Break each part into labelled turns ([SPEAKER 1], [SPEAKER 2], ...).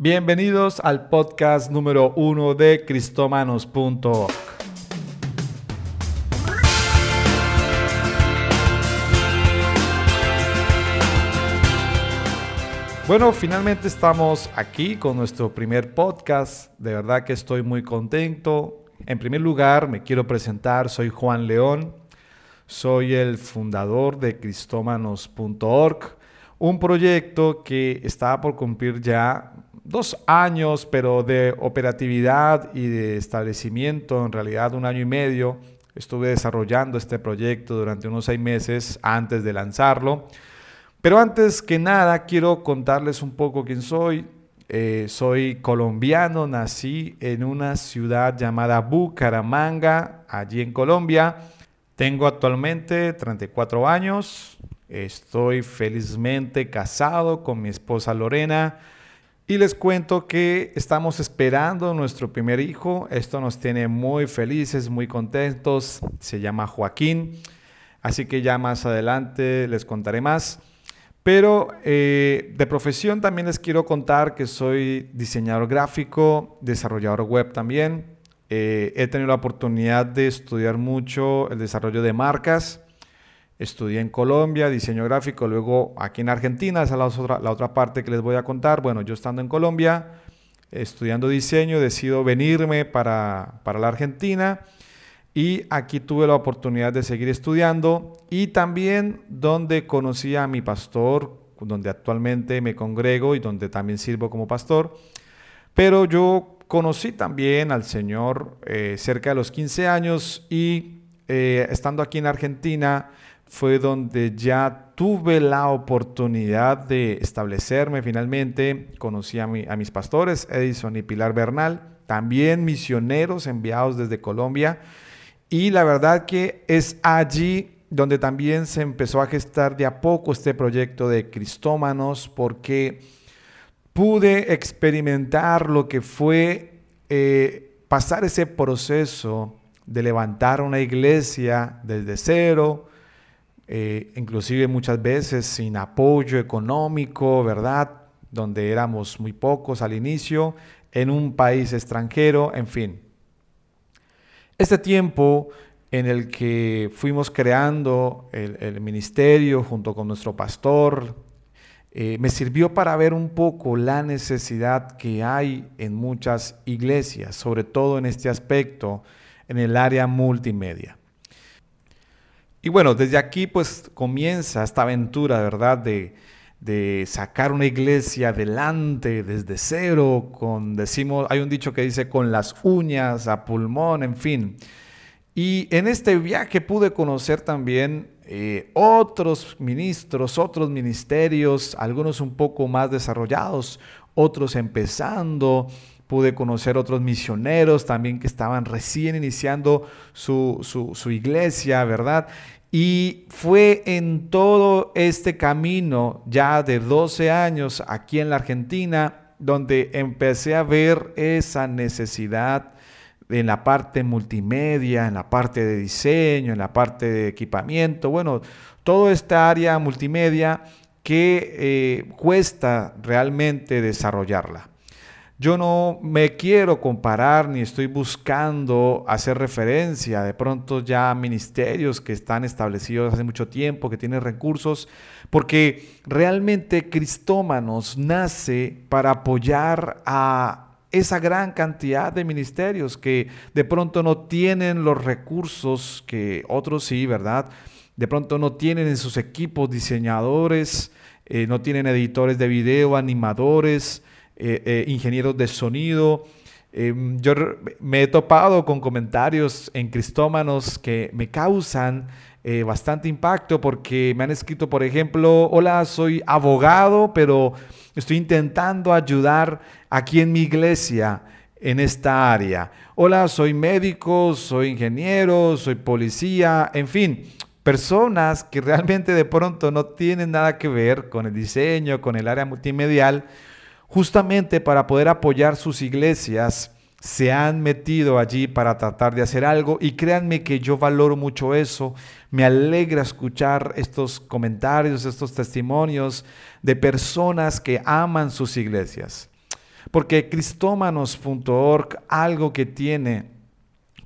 [SPEAKER 1] Bienvenidos al podcast número uno de cristomanos.org. Bueno, finalmente estamos aquí con nuestro primer podcast. De verdad que estoy muy contento. En primer lugar, me quiero presentar. Soy Juan León. Soy el fundador de cristomanos.org, un proyecto que está por cumplir ya dos años, pero de operatividad y de establecimiento, en realidad un año y medio. Estuve desarrollando este proyecto durante unos seis meses antes de lanzarlo. Pero antes que nada, quiero contarles un poco quién soy. Eh, soy colombiano, nací en una ciudad llamada Bucaramanga, allí en Colombia. Tengo actualmente 34 años. Estoy felizmente casado con mi esposa Lorena y les cuento que estamos esperando nuestro primer hijo. Esto nos tiene muy felices, muy contentos. Se llama Joaquín. Así que ya más adelante les contaré más. Pero eh, de profesión también les quiero contar que soy diseñador gráfico, desarrollador web también. Eh, he tenido la oportunidad de estudiar mucho el desarrollo de marcas Estudié en Colombia diseño gráfico, luego aquí en Argentina, esa es la otra, la otra parte que les voy a contar. Bueno, yo estando en Colombia, estudiando diseño, decido venirme para, para la Argentina y aquí tuve la oportunidad de seguir estudiando y también donde conocí a mi pastor, donde actualmente me congrego y donde también sirvo como pastor. Pero yo conocí también al Señor eh, cerca de los 15 años y eh, estando aquí en Argentina, fue donde ya tuve la oportunidad de establecerme finalmente. Conocí a, a, mis pastores, Edison y Pilar Bernal, también misioneros enviados desde Colombia. Y la verdad que es allí donde también se empezó a gestar de a poco este proyecto de Cristómanos, porque pude experimentar lo que fue eh, pasar ese proceso de levantar una iglesia desde cero, eh, inclusive muchas veces sin apoyo económico, ¿verdad? Donde éramos muy pocos al inicio, en un país extranjero, en fin. Este tiempo en el que fuimos creando el, ministerio junto con nuestro pastor, eh, me sirvió para ver un poco la necesidad que hay en muchas iglesias, sobre todo en este aspecto, en el área multimedia. Y bueno, desde aquí pues comienza esta aventura, ¿verdad? De, de sacar una iglesia adelante desde cero, con, decimos, hay un dicho que dice con las uñas, a pulmón, en fin. Y en este viaje pude conocer también eh, otros ministros, otros ministerios, algunos un poco más desarrollados, otros empezando, pude conocer otros misioneros también que estaban recién iniciando su, su, iglesia, ¿verdad? Y fue en todo este camino, ya de 12 años aquí en la Argentina, donde empecé a ver esa necesidad en la parte multimedia, en la parte de diseño, en la parte de equipamiento, bueno, toda esta área multimedia que eh, cuesta realmente desarrollarla. Yo no me quiero comparar ni estoy buscando hacer referencia de pronto ya a ministerios que están establecidos hace mucho tiempo, que tienen recursos, porque realmente Cristómanos nace para apoyar a esa gran cantidad de ministerios que de pronto no tienen los recursos que otros sí, ¿verdad? De pronto no tienen en sus equipos diseñadores, eh, no tienen editores de video, animadores, eh, eh, ingenieros de sonido. Em, yo me he topado con comentarios en Cristómanos que me causan eh, bastante impacto porque me han escrito, por ejemplo, hola, soy abogado, pero estoy intentando ayudar aquí en mi iglesia en esta área. Hola, soy médico, soy ingeniero, soy policía, en fin, personas que realmente de pronto no tienen nada que ver con el diseño, con el área multimedial, justamente para poder apoyar sus iglesias, se han metido allí para tratar de hacer algo y créanme que yo valoro mucho eso. Me alegra escuchar estos comentarios, estos testimonios de personas que aman sus iglesias. Porque cristómanos.org algo que tiene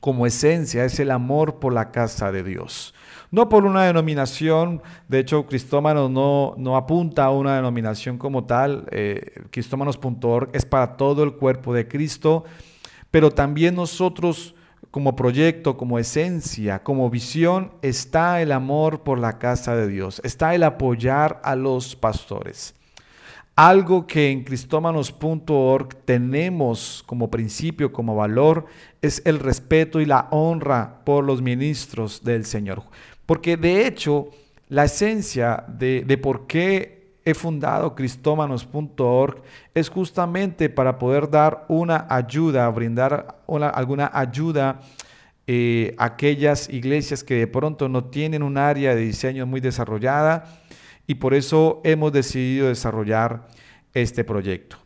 [SPEAKER 1] como esencia es el amor por la casa de Dios. No por una denominación, de hecho Cristómanos no, apunta a una denominación como tal, eh, cristómanos.org es para todo el cuerpo de Cristo, pero también nosotros como proyecto, como esencia, como visión, está el amor por la casa de Dios, está el apoyar a los pastores. Algo que en cristómanos.org tenemos como principio, como valor, es el respeto y la honra por los ministros del Señor. Porque de hecho, la esencia de, por qué he fundado cristómanos.org es justamente para poder dar una ayuda, brindar alguna ayuda eh, a aquellas iglesias que de pronto no tienen un área de diseño muy desarrollada y por eso hemos decidido desarrollar este proyecto.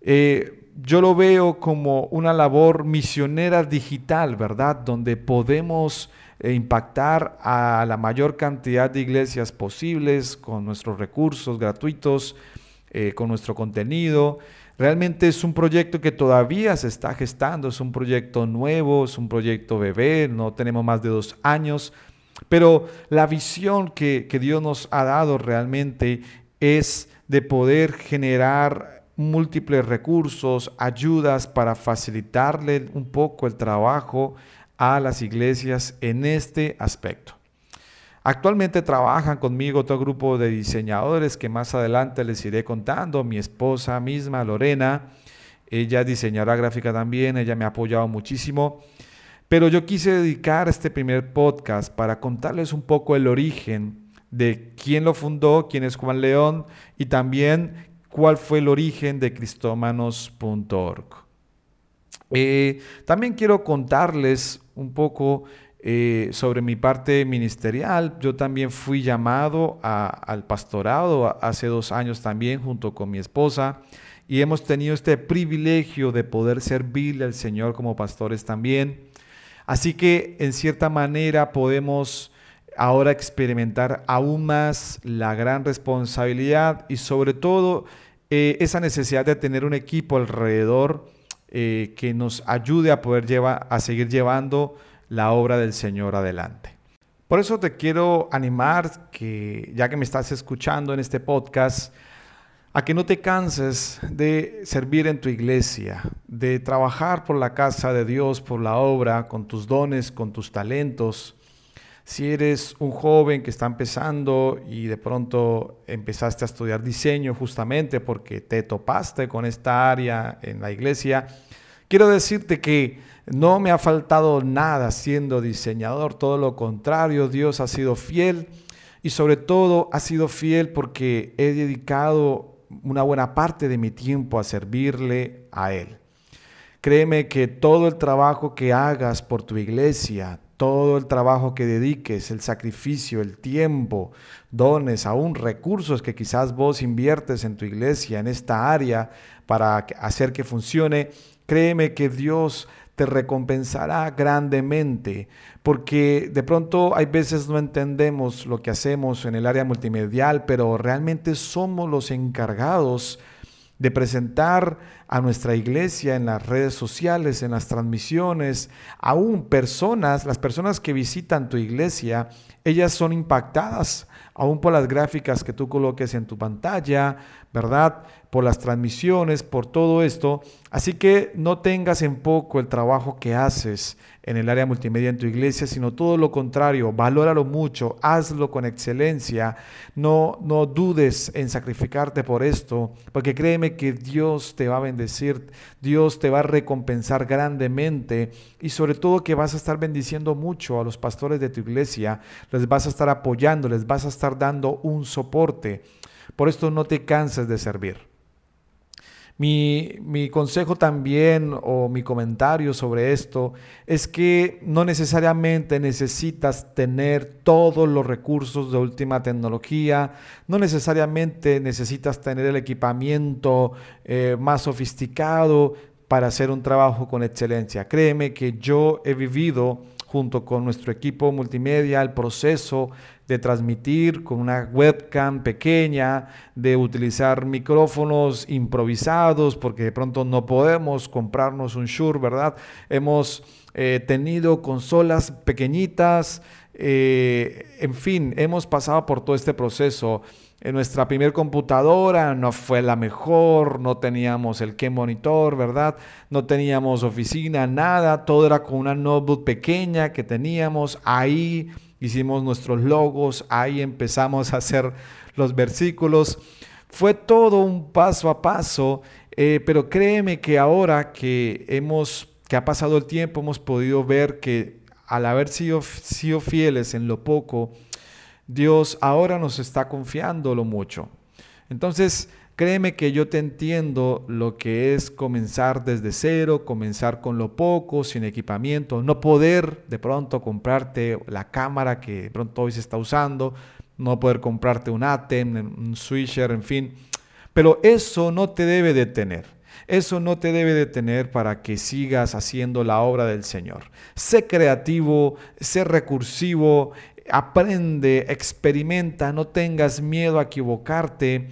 [SPEAKER 1] Eh, yo lo veo como una labor misionera digital, ¿verdad? Donde podemos e impactar a la mayor cantidad de iglesias posibles con nuestros recursos gratuitos, eh, con nuestro contenido. Realmente es un proyecto que todavía se está gestando, es un proyecto nuevo, es un proyecto bebé, no tenemos más de dos años, pero la visión que, que Dios nos ha dado realmente es de poder generar múltiples recursos, ayudas para facilitarle un poco el trabajo a las iglesias en este aspecto. Actualmente trabajan conmigo otro grupo de diseñadores que más adelante les iré contando. Mi esposa misma, Lorena, ella es diseñadora gráfica también, ella me ha apoyado muchísimo. Pero yo quise dedicar este primer podcast para contarles un poco el origen de quién lo fundó, quién es Juan León y también cuál fue el origen de cristómanos.org. Eh, también quiero contarles un poco eh, sobre mi parte ministerial. Yo también fui llamado al pastorado hace dos años también junto con mi esposa y hemos tenido este privilegio de poder servirle al Señor como pastores también. Así que en cierta manera podemos ahora experimentar aún más la gran responsabilidad y sobre todo eh, esa necesidad de tener un equipo alrededor eh, que nos ayude a poder llevar, a seguir llevando la obra del Señor adelante. Por eso te quiero animar que, ya que me estás escuchando en este podcast, a que no te canses de servir en tu iglesia, de trabajar por la casa de Dios, por la obra, con tus dones, con tus talentos, si eres un joven que está empezando y de pronto empezaste a estudiar diseño justamente porque te topaste con esta área en la iglesia, quiero decirte que no me ha faltado nada siendo diseñador, todo lo contrario, Dios ha sido fiel y sobre todo ha sido fiel porque he dedicado una buena parte de mi tiempo a servirle a Él. Créeme que todo el trabajo que hagas por tu iglesia, todo el trabajo que dediques, el sacrificio, el tiempo, dones, aún recursos que quizás vos inviertes en tu iglesia, en esta área, para hacer que funcione, créeme que Dios te recompensará grandemente, porque de pronto hay veces no entendemos lo que hacemos en el área multimedial, pero realmente somos los encargados de presentar a nuestra iglesia en las redes sociales, en las transmisiones, aún personas, las personas que visitan tu iglesia, ellas son impactadas aún por las gráficas que tú coloques en tu pantalla, ¿verdad? Por las transmisiones, por todo esto. Así que no tengas en poco el trabajo que haces en el área multimedia en tu iglesia, sino todo lo contrario, valóralo mucho, hazlo con excelencia, no, no dudes en sacrificarte por esto, porque créeme que Dios te va a bendecir, Dios te va a recompensar grandemente y sobre todo que vas a estar bendiciendo mucho a los pastores de tu iglesia, les vas a estar apoyando, les vas a estar dando un soporte. Por esto no te canses de servir. Mi, mi, consejo también o mi comentario sobre esto es que no necesariamente necesitas tener todos los recursos de última tecnología, no necesariamente necesitas tener el equipamiento eh, más sofisticado para hacer un trabajo con excelencia. Créeme que yo he vivido junto con nuestro equipo multimedia el proceso de transmitir con una webcam pequeña, de utilizar micrófonos improvisados, porque de pronto no podemos comprarnos un Shure, ¿verdad? Hemos eh, tenido consolas pequeñitas, eh, en fin, hemos pasado por todo este proceso. En nuestra primer computadora no fue la mejor, no teníamos el que monitor, ¿verdad? No teníamos oficina, nada, todo era con una notebook pequeña que teníamos. Ahí hicimos nuestros logos, ahí empezamos a hacer los versículos. Fue todo un paso a paso, eh, pero créeme que ahora que hemos, que ha pasado el tiempo, hemos podido ver que al haber sido, sido fieles en lo poco, Dios ahora nos está confiando lo mucho. Entonces, créeme que yo te entiendo lo que es comenzar desde cero, comenzar con lo poco, sin equipamiento, no poder de pronto comprarte la cámara que de pronto hoy se está usando, no poder comprarte un ATEM, un switcher, en fin. Pero eso no te debe detener. Eso no te debe detener para que sigas haciendo la obra del Señor. Sé creativo, sé recursivo, aprende, experimenta, no tengas miedo a equivocarte.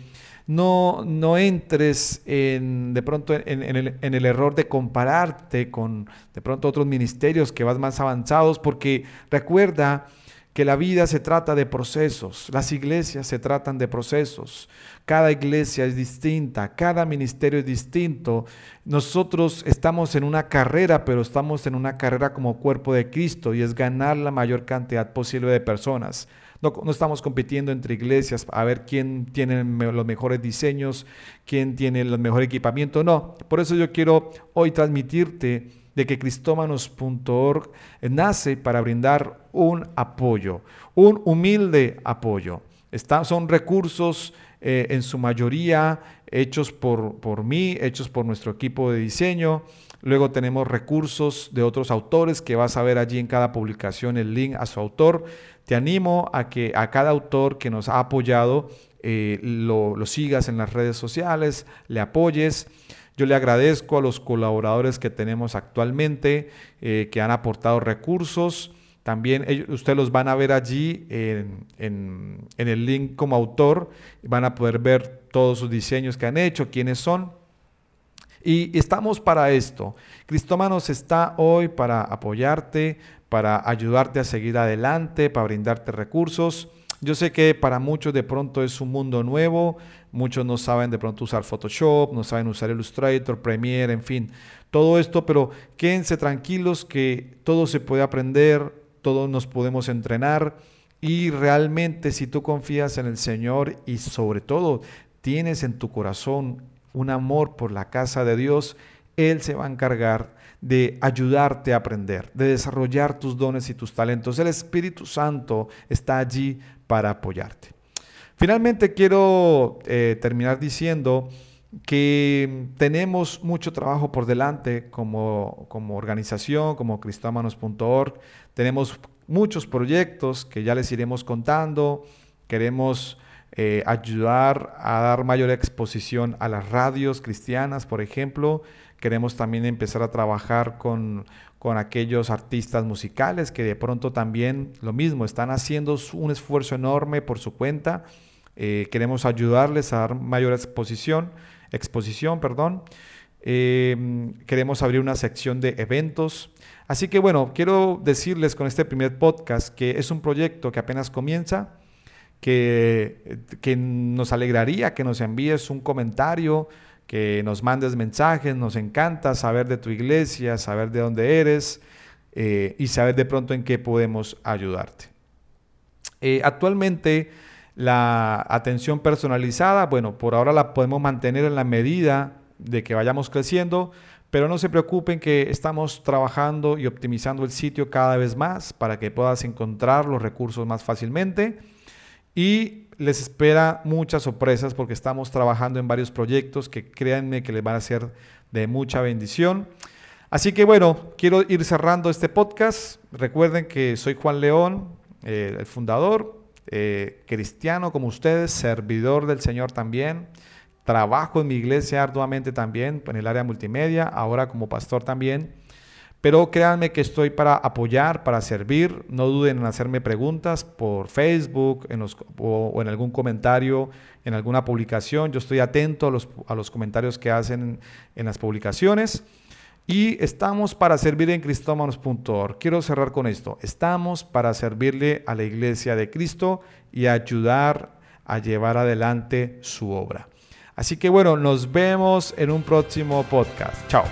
[SPEAKER 1] No, no entres en, de pronto en, el, en, el, error de compararte con de pronto otros ministerios que vas más avanzados, porque recuerda que la vida se trata de procesos, las iglesias se tratan de procesos, cada iglesia es distinta, cada ministerio es distinto. Nosotros estamos en una carrera, pero estamos en una carrera como cuerpo de Cristo y es ganar la mayor cantidad posible de personas. No, estamos compitiendo entre iglesias a ver quién tiene los mejores diseños, quién tiene el mejor equipamiento. No, por eso yo quiero hoy transmitirte de que cristómanos.org nace para brindar un apoyo, un humilde apoyo. son recursos eh, en su mayoría hechos por, por mí, hechos por nuestro equipo de diseño. Luego tenemos recursos de otros autores que vas a ver allí en cada publicación el link a su autor. Te animo a que a cada autor que nos ha apoyado eh, lo, lo sigas en las redes sociales, le apoyes. Yo le agradezco a los colaboradores que tenemos actualmente, eh, que han aportado recursos. También ellos, ustedes los van a ver allí en, en, el link como autor. Van a poder ver todos sus diseños que han hecho, quiénes son. Y estamos para esto. Cristómanos está hoy para apoyarte, para ayudarte a seguir adelante, para brindarte recursos. Yo sé que para muchos de pronto es un mundo nuevo, muchos no saben de pronto usar Photoshop, no saben usar Illustrator, Premiere, en fin, todo esto, pero quédense tranquilos que todo se puede aprender, todos nos podemos entrenar y realmente si tú confías en el Señor y sobre todo tienes en tu corazón un amor por la casa de Dios, Él se va a encargar de ayudarte a aprender, de desarrollar tus dones y tus talentos. El Espíritu Santo está allí para apoyarte. Finalmente quiero eh, terminar diciendo que tenemos mucho trabajo por delante como, como organización, como cristómanos.org. Tenemos muchos proyectos que ya les iremos contando. Queremos eh, ayudar a dar mayor exposición a las radios cristianas, por ejemplo. Queremos también empezar a trabajar con, con aquellos artistas musicales que de pronto también lo mismo, están haciendo un esfuerzo enorme por su cuenta. Eh, queremos ayudarles a dar mayor exposición, exposición, perdón. Eh, queremos abrir una sección de eventos. Así que bueno, quiero decirles con este primer podcast que es un proyecto que apenas comienza, que, que nos alegraría que nos envíes un comentario, que nos mandes mensajes, nos encanta saber de tu iglesia, saber de dónde eres eh, y saber de pronto en qué podemos ayudarte. Eh, actualmente la atención personalizada, bueno, por ahora la podemos mantener en la medida de que vayamos creciendo, pero no se preocupen que estamos trabajando y optimizando el sitio cada vez más para que puedas encontrar los recursos más fácilmente y les espera muchas sorpresas porque estamos trabajando en varios proyectos que créanme que les van a ser de mucha bendición. Así que bueno, quiero ir cerrando este podcast. Recuerden que soy Juan León, eh, el fundador, eh, cristiano como ustedes, servidor del Señor también. Trabajo en mi iglesia arduamente también en el área multimedia, ahora como pastor también. Pero créanme que estoy para apoyar, para servir. No duden en hacerme preguntas por Facebook en o, en algún comentario, en alguna publicación. Yo estoy atento a los, a los comentarios que hacen en las publicaciones. Y estamos para servir en cristómanos.org. Quiero cerrar con esto. Estamos para servirle a la iglesia de Cristo y ayudar a llevar adelante su obra. Así que bueno, nos vemos en un próximo podcast. Chao.